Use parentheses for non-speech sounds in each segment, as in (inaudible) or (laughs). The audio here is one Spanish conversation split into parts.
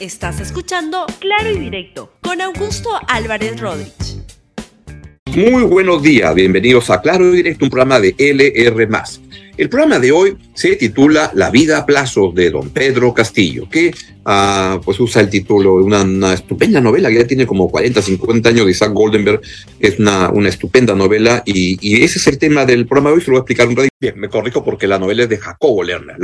Estás escuchando Claro y Directo con Augusto Álvarez Rodríguez. Muy buenos días, bienvenidos a Claro y Directo, un programa de LR. El programa de hoy se titula La vida a plazo de don Pedro Castillo, que uh, pues usa el título de una, estupenda novela que ya tiene como 40, 50 años de Isaac Goldenberg, es una, una estupenda novela y, ese es el tema del programa de hoy, se lo voy a explicar un ratito. Bien, me corrijo porque la novela es de Jacobo Lerner,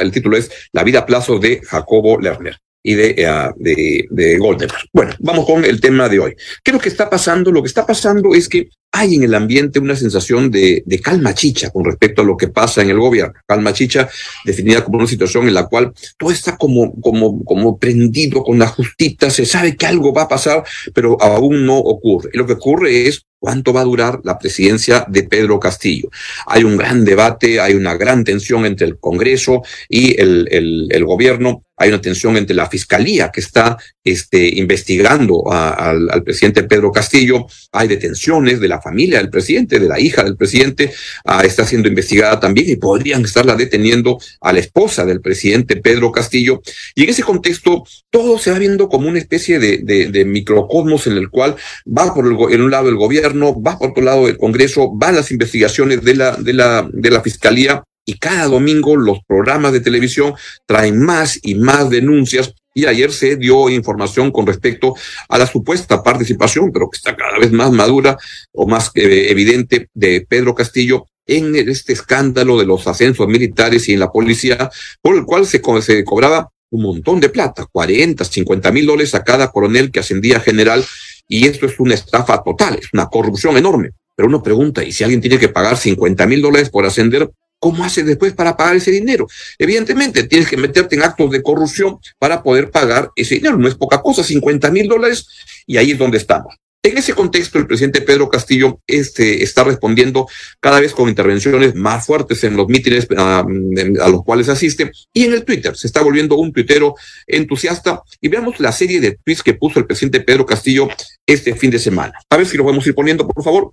el título es La vida a plazo de Jacobo Lerner y de, uh. Bueno, vamos con el tema de hoy. ¿Qué es lo que está pasando? Lo que está pasando es que hay en el ambiente una sensación de, de, calma chicha con respecto a lo que pasa en el gobierno. Calma chicha definida como una situación en la cual todo está como, como, como prendido con la justita, se sabe que algo va a pasar, pero aún no ocurre. Y lo que ocurre es cuánto va a durar la presidencia de Pedro Castillo. Hay un gran debate, hay una gran tensión entre el Congreso y el, el gobierno hay una tensión entre la fiscalía que está este, investigando al, presidente Pedro Castillo, hay detenciones de la familia del presidente, de la hija del presidente, uh, está siendo investigada también y podrían estarla deteniendo a la esposa del presidente Pedro Castillo. Y en ese contexto, todo se va viendo como una especie de, de, de microcosmos en el cual va por el, en un lado el gobierno, va por otro lado el Congreso, van las investigaciones de la, de la, de la fiscalía y cada domingo los programas de televisión traen más y más denuncias y ayer se dio información con respecto a la supuesta participación, pero que está cada vez más madura o más eh, evidente de Pedro Castillo en este escándalo de los ascensos militares y en la policía, por el cual se, co se cobraba un montón de plata, 40, 50 mil dólares a cada coronel que ascendía a general, y esto es una estafa total, es una corrupción enorme. Pero uno pregunta, ¿y si alguien tiene que pagar 50 mil dólares por ascender? ¿Cómo haces después para pagar ese dinero? Evidentemente, tienes que meterte en actos de corrupción para poder pagar ese dinero. No es poca cosa, 50 mil dólares, y ahí es donde estamos. En ese contexto, el presidente Pedro Castillo este, está respondiendo cada vez con intervenciones más fuertes en los mítines a, a los cuales asiste y en el Twitter. Se está volviendo un tuitero entusiasta y veamos la serie de tweets que puso el presidente Pedro Castillo este fin de semana. A ver si lo podemos ir poniendo, por favor.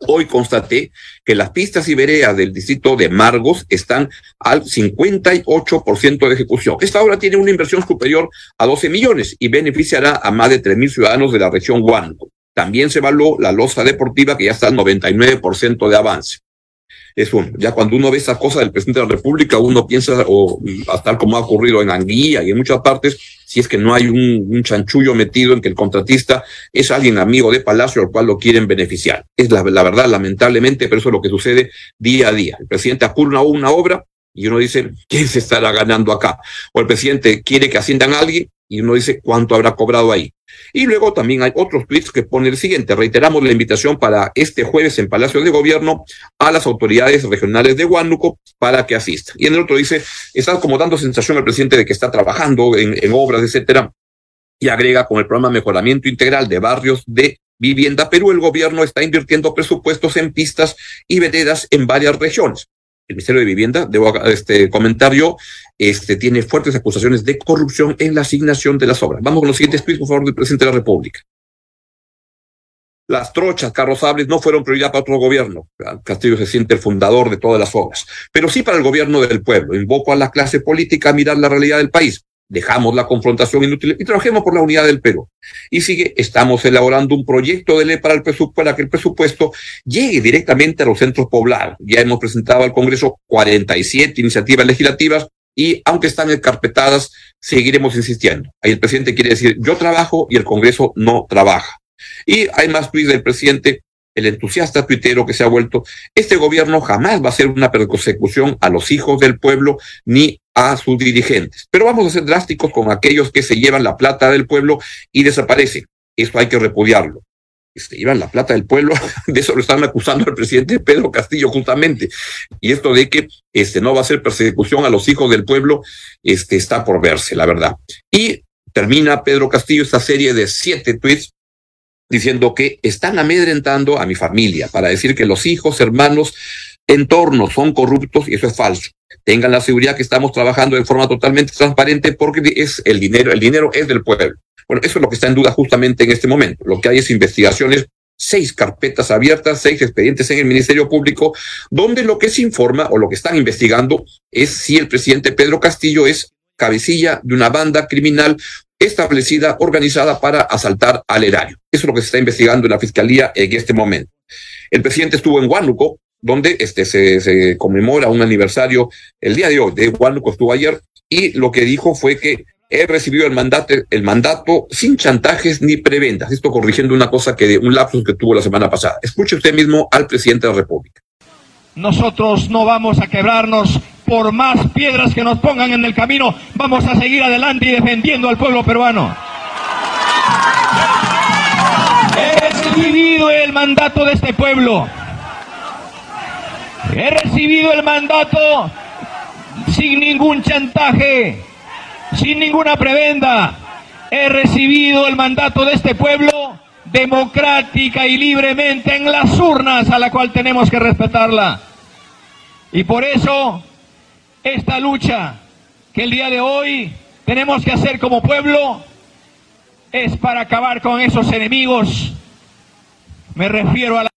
Hoy constaté que las pistas y del distrito de Margos están al 58% de ejecución. Esta obra tiene una inversión superior a 12 millones y beneficiará a más de 3 mil ciudadanos de la región Huánuco. También se evaluó la losa deportiva que ya está al 99% de avance. Es un, ya cuando uno ve esas cosas del presidente de la República, uno piensa, o tal como ha ocurrido en Anguilla y en muchas partes, si es que no hay un, un, chanchullo metido en que el contratista es alguien amigo de Palacio al cual lo quieren beneficiar. Es la, la verdad, lamentablemente, pero eso es lo que sucede día a día. El presidente apura una obra y uno dice, ¿quién se estará ganando acá? O el presidente quiere que asciendan a alguien y uno dice, ¿cuánto habrá cobrado ahí? Y luego también hay otros tweets que pone el siguiente. Reiteramos la invitación para este jueves en Palacio de Gobierno a las autoridades regionales de Huánuco para que asistan. Y en el otro dice, está como dando sensación al presidente de que está trabajando en, en obras, etcétera. Y agrega con el programa Mejoramiento Integral de Barrios de Vivienda Perú, el gobierno está invirtiendo presupuestos en pistas y veredas en varias regiones el Ministerio de Vivienda, debo este, comentar yo, este, tiene fuertes acusaciones de corrupción en la asignación de las obras. Vamos con los siguientes tweets, por favor, del presidente de la República. Las trochas carrozables no fueron prioridad para otro gobierno. Castillo se siente el fundador de todas las obras, pero sí para el gobierno del pueblo. Invoco a la clase política a mirar la realidad del país. Dejamos la confrontación inútil y trabajemos por la unidad del Perú. Y sigue, estamos elaborando un proyecto de ley para, el para que el presupuesto llegue directamente a los centros poblados. Ya hemos presentado al Congreso 47 iniciativas legislativas y aunque están encarpetadas, seguiremos insistiendo. Ahí el presidente quiere decir, yo trabajo y el Congreso no trabaja. Y hay más tweets del presidente, el entusiasta tuitero que se ha vuelto, este gobierno jamás va a hacer una persecución a los hijos del pueblo ni a sus dirigentes. Pero vamos a ser drásticos con aquellos que se llevan la plata del pueblo y desaparecen. Esto hay que repudiarlo. Se llevan la plata del pueblo, (laughs) de eso lo están acusando al presidente Pedro Castillo justamente. Y esto de que este no va a ser persecución a los hijos del pueblo, este está por verse, la verdad. Y termina Pedro Castillo esta serie de siete tweets diciendo que están amedrentando a mi familia para decir que los hijos, hermanos, entornos son corruptos y eso es falso. Tengan la seguridad que estamos trabajando de forma totalmente transparente porque es el dinero, el dinero es del pueblo. Bueno, eso es lo que está en duda justamente en este momento. Lo que hay es investigaciones, seis carpetas abiertas, seis expedientes en el Ministerio Público, donde lo que se informa o lo que están investigando es si el presidente Pedro Castillo es cabecilla de una banda criminal establecida, organizada para asaltar al erario. Eso es lo que se está investigando en la fiscalía en este momento. El presidente estuvo en Huánuco, donde este, se, conmemora un aniversario el día de hoy. De Huánuco estuvo ayer y lo que dijo fue que he recibido el mandato, el mandato sin chantajes ni prebendas. Esto corrigiendo una cosa que de un lapsus que tuvo la semana pasada. Escuche usted mismo al presidente de la República. Nosotros no vamos a quebrarnos por más piedras que nos pongan en el camino. Vamos a seguir adelante y defendiendo al pueblo peruano. He recibido el mandato de este pueblo. He recibido el mandato sin ningún chantaje, sin ninguna prebenda. He recibido el mandato de este pueblo democrática y libremente en las urnas a la cual tenemos que respetarla. Y por eso esta lucha que el día de hoy tenemos que hacer como pueblo es para acabar con esos enemigos. Me refiero a la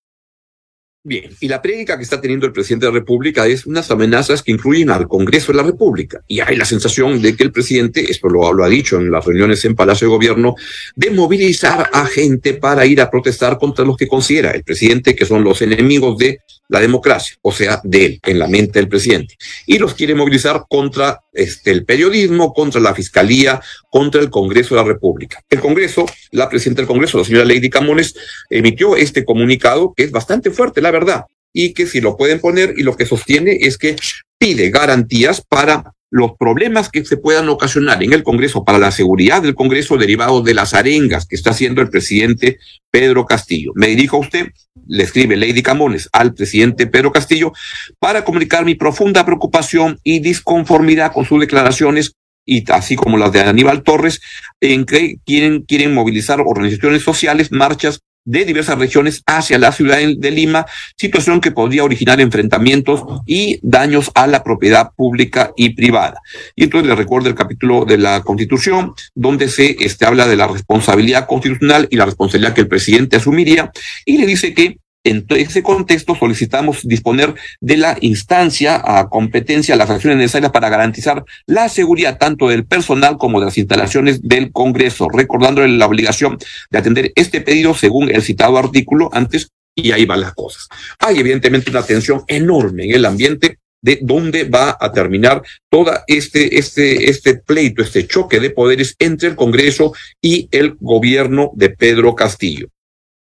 Bien, y la prédica que está teniendo el presidente de la República es unas amenazas que incluyen al Congreso de la República. Y hay la sensación de que el presidente, esto lo, lo, ha dicho en las reuniones en Palacio de Gobierno, de movilizar a gente para ir a protestar contra los que considera el presidente que son los enemigos de la democracia, o sea, de él, en la mente del presidente. Y los quiere movilizar contra este, el periodismo, contra la fiscalía, contra el Congreso de la República. El Congreso, la presidenta del Congreso, la señora Lady Camones, emitió este comunicado que es bastante fuerte, la verdad, y que si lo pueden poner y lo que sostiene es que pide garantías para los problemas que se puedan ocasionar en el Congreso para la seguridad del Congreso derivados de las arengas que está haciendo el presidente Pedro Castillo. Me dirijo a usted, le escribe Lady Camones al presidente Pedro Castillo para comunicar mi profunda preocupación y disconformidad con sus declaraciones y así como las de Aníbal Torres, en que quieren, quieren movilizar organizaciones sociales, marchas de diversas regiones hacia la ciudad de Lima, situación que podría originar enfrentamientos y daños a la propiedad pública y privada. Y entonces le recuerdo el capítulo de la Constitución, donde se este, habla de la responsabilidad constitucional y la responsabilidad que el presidente asumiría, y le dice que en ese contexto solicitamos disponer de la instancia a competencia, las acciones necesarias para garantizar la seguridad tanto del personal como de las instalaciones del Congreso, recordándole la obligación de atender este pedido según el citado artículo antes y ahí van las cosas. Hay evidentemente una tensión enorme en el ambiente de dónde va a terminar todo este, este, este pleito, este choque de poderes entre el Congreso y el gobierno de Pedro Castillo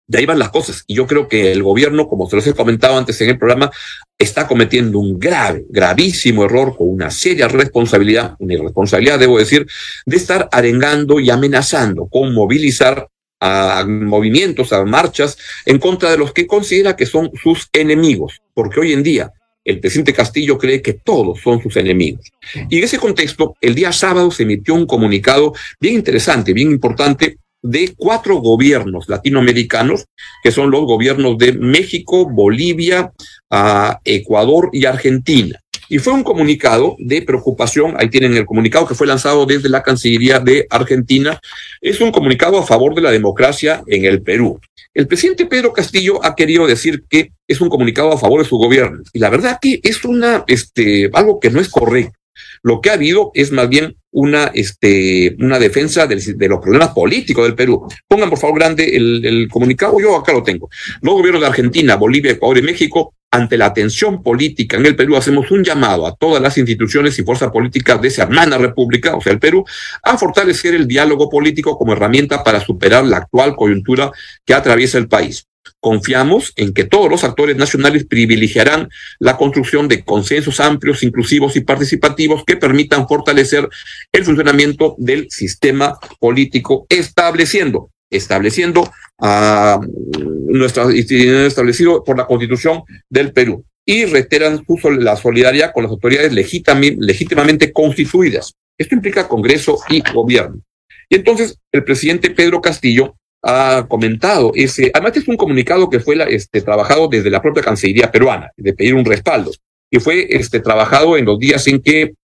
de ahí van las cosas. Y yo creo que el gobierno, como se los he comentado antes en el programa, está cometiendo un grave, gravísimo error con una seria responsabilidad, una irresponsabilidad, debo decir, de estar arengando y amenazando con movilizar a movimientos, a marchas en contra de los que considera que son sus enemigos, porque hoy en día el presidente Castillo cree que todos son sus enemigos. Y en ese contexto, el día sábado se emitió un comunicado bien interesante, bien importante, de cuatro gobiernos latinoamericanos, que son los gobiernos de México, Bolivia, uh, Ecuador y Argentina. Y fue un comunicado de preocupación, ahí tienen el comunicado que fue lanzado desde la Cancillería de Argentina, es un comunicado a favor de la democracia en el Perú. El presidente Pedro Castillo ha querido decir que es un comunicado a favor de su gobierno. Y la verdad que es una, este, algo que no es correcto. Lo que ha habido es más bien una, este, una defensa de, los problemas políticos del Perú. Pongan, por favor, grande el, el comunicado. Yo acá lo tengo. Los gobiernos de Argentina, Bolivia, Ecuador y México ante la tensión política en el Perú, hacemos un llamado a todas las instituciones y fuerzas políticas de esa hermana república, o sea, el Perú, a fortalecer el diálogo político como herramienta para superar la actual coyuntura que atraviesa el país. Confiamos en que todos los actores nacionales privilegiarán la construcción de consensos amplios, inclusivos y participativos que permitan fortalecer el funcionamiento del sistema político, estableciendo, estableciendo a nuestra establecido por la Constitución del Perú y reiteran su, la solidaridad con las autoridades legítimamente constituidas. Esto implica Congreso y Gobierno. Y entonces el presidente Pedro Castillo ha comentado ese, además es un comunicado que fue este, trabajado desde la propia Cancillería peruana, de pedir un respaldo, y fue este, trabajado en los días en que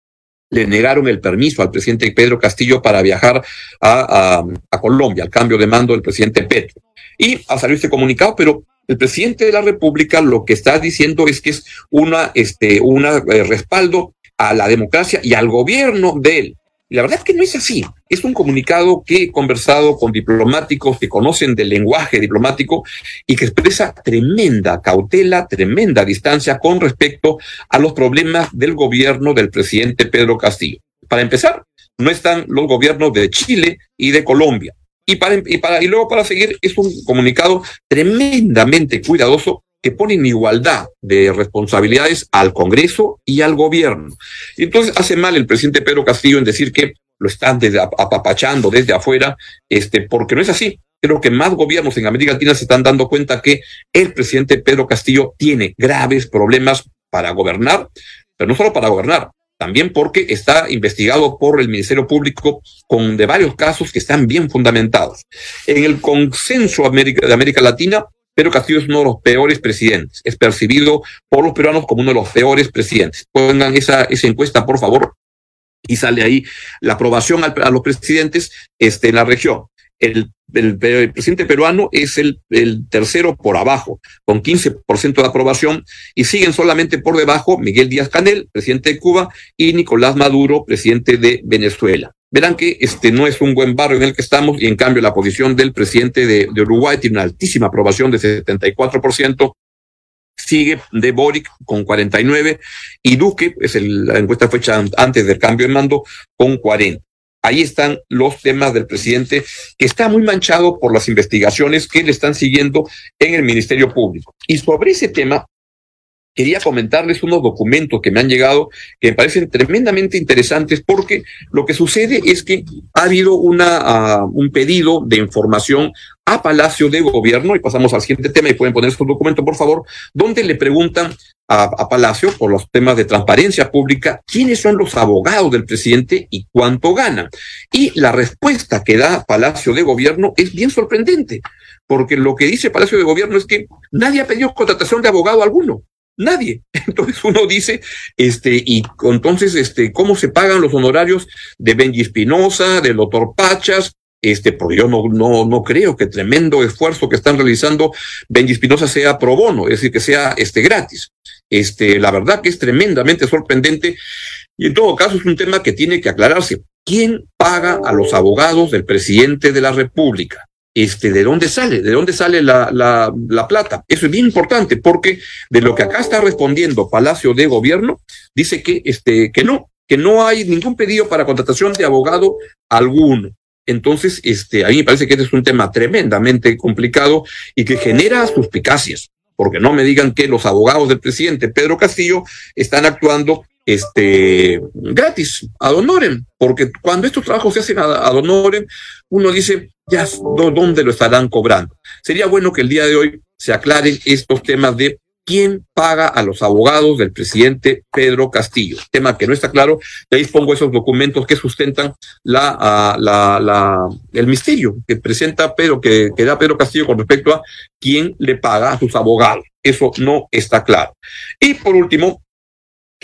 le negaron el permiso al presidente Pedro Castillo para viajar a Colombia, al cambio de mando del presidente Petro. Y ha salido este comunicado, pero el presidente de la República lo que está diciendo es que es una, este, una eh, respaldo a la democracia y al gobierno de él. Y la verdad es que no es así. Es un comunicado que he conversado con diplomáticos que conocen del lenguaje diplomático y que expresa tremenda cautela, tremenda distancia con respecto a los problemas del gobierno del presidente Pedro Castillo. Para empezar, no están los gobiernos de Chile y de Colombia. Y, para, y, para, y luego para seguir es un comunicado tremendamente cuidadoso que pone en igualdad de responsabilidades al Congreso y al gobierno. Entonces hace mal el presidente Pedro Castillo en decir que lo están apapachando desde afuera, este, porque no es así. Creo que más gobiernos en América Latina se están dando cuenta que el presidente Pedro Castillo tiene graves problemas para gobernar, pero no solo para gobernar, también porque está investigado por el Ministerio Público con de varios casos que están bien fundamentados. En el consenso de América Latina, Pedro Castillo es uno de los peores presidentes. Es percibido por los peruanos como uno de los peores presidentes. Pongan esa, esa encuesta, por favor, y sale ahí la aprobación a los presidentes este, en la región. El, el, presidente peruano es el, el, tercero por abajo, con 15% de aprobación, y siguen solamente por debajo Miguel Díaz Canel, presidente de Cuba, y Nicolás Maduro, presidente de Venezuela verán que este no es un buen barrio en el que estamos y en cambio la posición del presidente de, Uruguay tiene una altísima aprobación de 74%, sigue de Boric con 49 y Duque, es la encuesta fecha antes del cambio de mando, con 40. Ahí están los temas del presidente que está muy manchado por las investigaciones que le están siguiendo en el Ministerio Público. Y sobre ese tema, quería comentarles unos documentos que me han llegado que me parecen tremendamente interesantes porque lo que sucede es que ha habido una, uh, un pedido de información a Palacio de Gobierno, y pasamos al siguiente tema, y pueden poner estos documentos, por favor, donde le preguntan a, Palacio por los temas de transparencia pública, quiénes son los abogados del presidente y cuánto ganan. Y la respuesta que da Palacio de Gobierno es bien sorprendente, porque lo que dice Palacio de Gobierno es que nadie ha pedido contratación de abogado alguno. Nadie. (laughs) Entonces uno dice, este, y entonces, este, ¿cómo se pagan los honorarios de Benji Espinosa, del doctor Pachas? Este, porque yo no, no, no creo que tremendo esfuerzo que están realizando Benji Espinosa sea pro bono, es decir, que sea este gratis. Este, la verdad que es tremendamente sorprendente y en todo caso es un tema que tiene que aclararse. ¿Quién paga a los abogados del presidente de la República? Este, de dónde sale, de dónde sale la, la, la, plata. Eso es bien importante porque de lo que acá está respondiendo Palacio de Gobierno, dice que, este, que no, que no hay ningún pedido para contratación de abogado alguno. Entonces, este, a mí me parece que este es un tema tremendamente complicado y que genera suspicacias, porque no me digan que los abogados del presidente Pedro Castillo están actuando este, gratis, ad honorem, porque cuando estos trabajos se hacen ad honorem, uno dice, ya, ¿dónde lo estarán cobrando? Sería bueno que el día de hoy se aclaren estos temas de quién paga a los abogados del presidente Pedro Castillo. Tema que no está claro, y ahí pongo esos documentos que sustentan el misterio que presenta Pedro, que, que da Pedro Castillo con respecto a quién le paga a sus abogados. Eso no está claro. Y por último,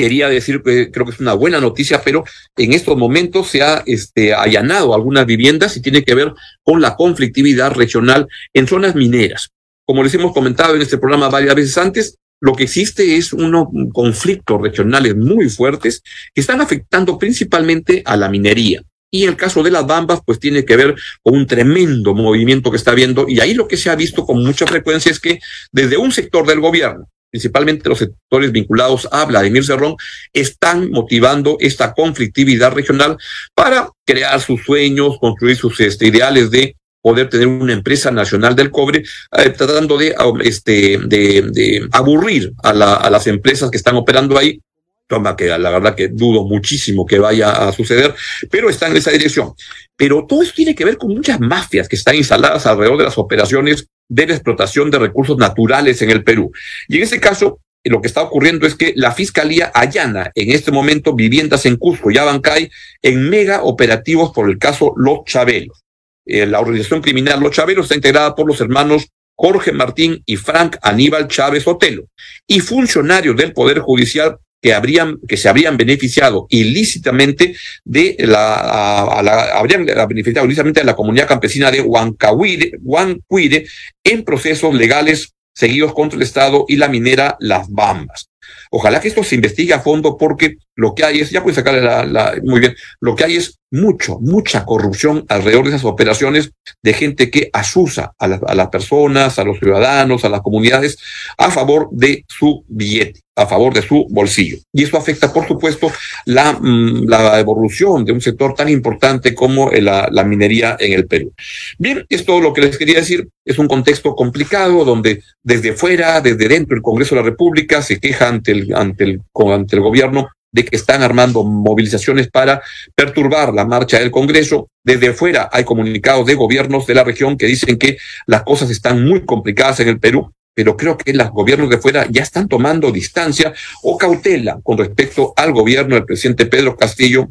quería decir que creo que es una buena noticia, pero en estos momentos se ha este, allanado algunas viviendas y tiene que ver con la conflictividad regional en zonas mineras. Como les hemos comentado en este programa varias veces antes, lo que existe es unos conflictos regionales muy fuertes que están afectando principalmente a la minería. Y el caso de las bambas, pues tiene que ver con un tremendo movimiento que está habiendo. Y ahí lo que se ha visto con mucha frecuencia es que desde un sector del gobierno, principalmente los sectores vinculados a Vladimir Cerrón, están motivando esta conflictividad regional para crear sus sueños, construir sus este, ideales de poder tener una empresa nacional del cobre, eh, tratando de, este, de, aburrir a, la, las empresas que están operando ahí toma que la verdad que dudo muchísimo que vaya a suceder, pero está en esa dirección. Pero todo esto tiene que ver con muchas mafias que están instaladas alrededor de las operaciones de la explotación de recursos naturales en el Perú. Y en ese caso, lo que está ocurriendo es que la Fiscalía allana en este momento viviendas en Cusco y Abancay en mega operativos por el caso Los Chabelos. Eh, la organización criminal Los Chabelos está integrada por los hermanos Jorge Martín y Frank Aníbal Chávez Otelo y funcionarios del Poder Judicial que habrían que se habrían beneficiado ilícitamente de la, a, la habrían beneficiado ilícitamente de la comunidad campesina de Huancahuire, Huancuire en procesos legales seguidos contra el Estado y la minera Las Bambas. Ojalá que esto se investigue a fondo porque lo que hay es, ya puede sacarle la, la, muy bien, lo que hay es mucho, mucha corrupción alrededor de esas operaciones de gente que asusa a, la, a las personas, a los ciudadanos, a las comunidades a favor de su billete a favor de su bolsillo. Y eso afecta, por supuesto, la, mm, la evolución de un sector tan importante como la, la, minería en el Perú. Bien, es todo lo que les quería decir. Es un contexto complicado donde desde fuera, desde dentro del Congreso de la República se queja ante el, ante el, ante el gobierno de que están armando movilizaciones para perturbar la marcha del Congreso. Desde fuera hay comunicados de gobiernos de la región que dicen que las cosas están muy complicadas en el Perú pero creo que los gobiernos de fuera ya están tomando distancia o cautela con respecto al gobierno del presidente Pedro Castillo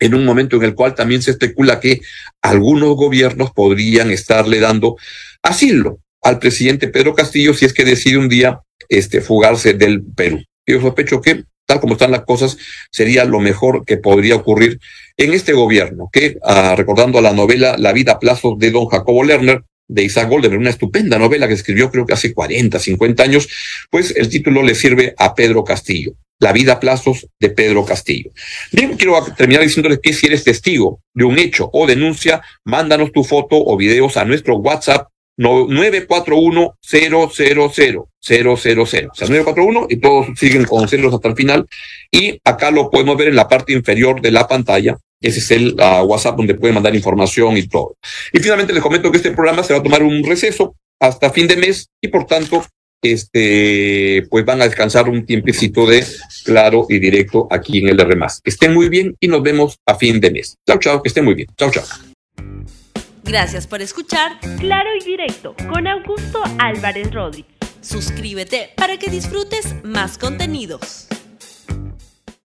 en un momento en el cual también se especula que algunos gobiernos podrían estarle dando asilo al presidente Pedro Castillo si es que decide un día este, fugarse del Perú. Yo sospecho que, tal como están las cosas, sería lo mejor que podría ocurrir en este gobierno, que, ah, recordando a la novela La vida a plazos de don Jacobo Lerner, de Isaac Golden, una estupenda novela que escribió creo que hace 40, 50 años, pues el título le sirve a Pedro Castillo. La vida a plazos de Pedro Castillo. Bien, quiero terminar diciéndoles que si eres testigo de un hecho o denuncia, mándanos tu foto o videos a nuestro WhatsApp 941 000 000. O sea, 941 y todos siguen con ceros hasta el final. Y acá lo podemos ver en la parte inferior de la pantalla. Ese es el uh, WhatsApp donde pueden mandar información y todo. Y finalmente les comento que este programa se va a tomar un receso hasta fin de mes y por tanto, este, pues van a descansar un tiempecito de claro y directo aquí en el R+. Que estén muy bien y nos vemos a fin de mes. Chao, chao, que estén muy bien. Chao, chao. Gracias por escuchar Claro y Directo con Augusto Álvarez Rodríguez. Suscríbete para que disfrutes más contenidos.